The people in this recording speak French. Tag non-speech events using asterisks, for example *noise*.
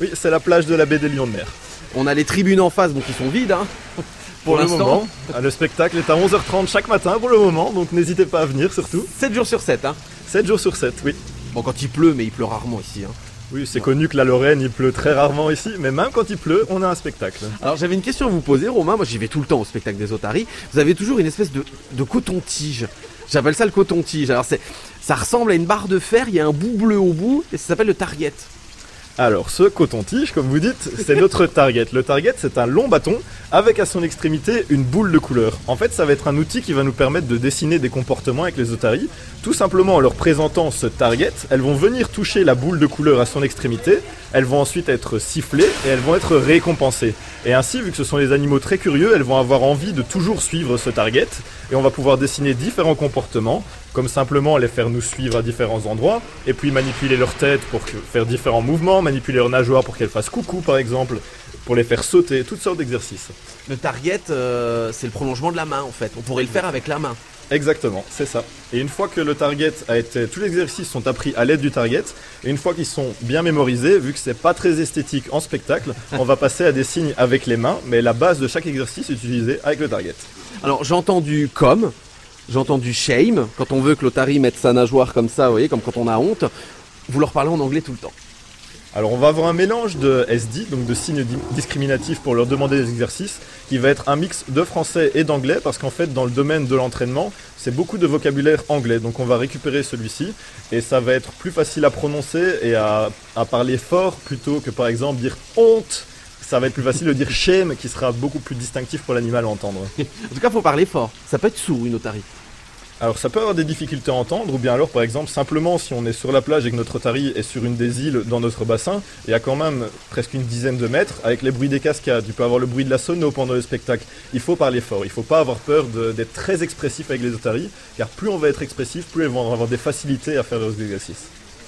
Oui, c'est la plage de la baie des Lions de Mer. On a les tribunes en face, donc ils sont vides. Hein, pour, le moment. Ah, le spectacle est à 11h30 chaque matin pour le moment, donc n'hésitez pas à venir surtout. 7 jours sur 7, hein 7 jours sur 7, oui. Bon, quand il pleut, mais il pleut rarement ici. Hein. Oui, c'est connu que la Lorraine, il pleut très rarement ici, mais même quand il pleut, on a un spectacle. Alors j'avais une question à vous poser, Romain. Moi j'y vais tout le temps au spectacle des Otaries. Vous avez toujours une espèce de, de coton-tige. J'appelle ça le coton-tige. Alors c'est, ça ressemble à une barre de fer, il y a un bout bleu au bout, et ça s'appelle le target. Alors, ce coton-tige, comme vous dites, c'est notre target. Le target, c'est un long bâton avec à son extrémité une boule de couleur. En fait, ça va être un outil qui va nous permettre de dessiner des comportements avec les otaries. Tout simplement en leur présentant ce target, elles vont venir toucher la boule de couleur à son extrémité, elles vont ensuite être sifflées et elles vont être récompensées. Et ainsi, vu que ce sont des animaux très curieux, elles vont avoir envie de toujours suivre ce target et on va pouvoir dessiner différents comportements comme simplement les faire nous suivre à différents endroits, et puis manipuler leur tête pour faire différents mouvements, manipuler leur nageoire pour qu'elles fassent coucou par exemple, pour les faire sauter, toutes sortes d'exercices. Le target, euh, c'est le prolongement de la main en fait, on pourrait le faire avec la main. Exactement, c'est ça. Et une fois que le target a été, tous les exercices sont appris à l'aide du target, et une fois qu'ils sont bien mémorisés, vu que c'est pas très esthétique en spectacle, on va passer à des signes avec les mains, mais la base de chaque exercice est utilisée avec le target. Alors j'ai entendu comme, j'ai entendu shame, quand on veut que l'Otari mette sa nageoire comme ça, vous voyez, comme quand on a honte. Vous leur parlez en anglais tout le temps. Alors on va avoir un mélange de SD, donc de signes discriminatifs pour leur demander des exercices, qui va être un mix de français et d'anglais, parce qu'en fait dans le domaine de l'entraînement, c'est beaucoup de vocabulaire anglais, donc on va récupérer celui-ci, et ça va être plus facile à prononcer et à, à parler fort plutôt que par exemple dire honte ça va être plus facile de dire shame qui sera beaucoup plus distinctif pour l'animal à entendre. *laughs* en tout cas, il faut parler fort. Ça peut être sourd une otarie. Alors ça peut avoir des difficultés à entendre, ou bien alors par exemple simplement si on est sur la plage et que notre otarie est sur une des îles dans notre bassin, il y a quand même presque une dizaine de mètres, avec les bruits des cascades, tu peux avoir le bruit de la sono pendant le spectacle, il faut parler fort, il faut pas avoir peur d'être très expressif avec les otaries, car plus on va être expressif, plus elles vont avoir des facilités à faire leurs exercices.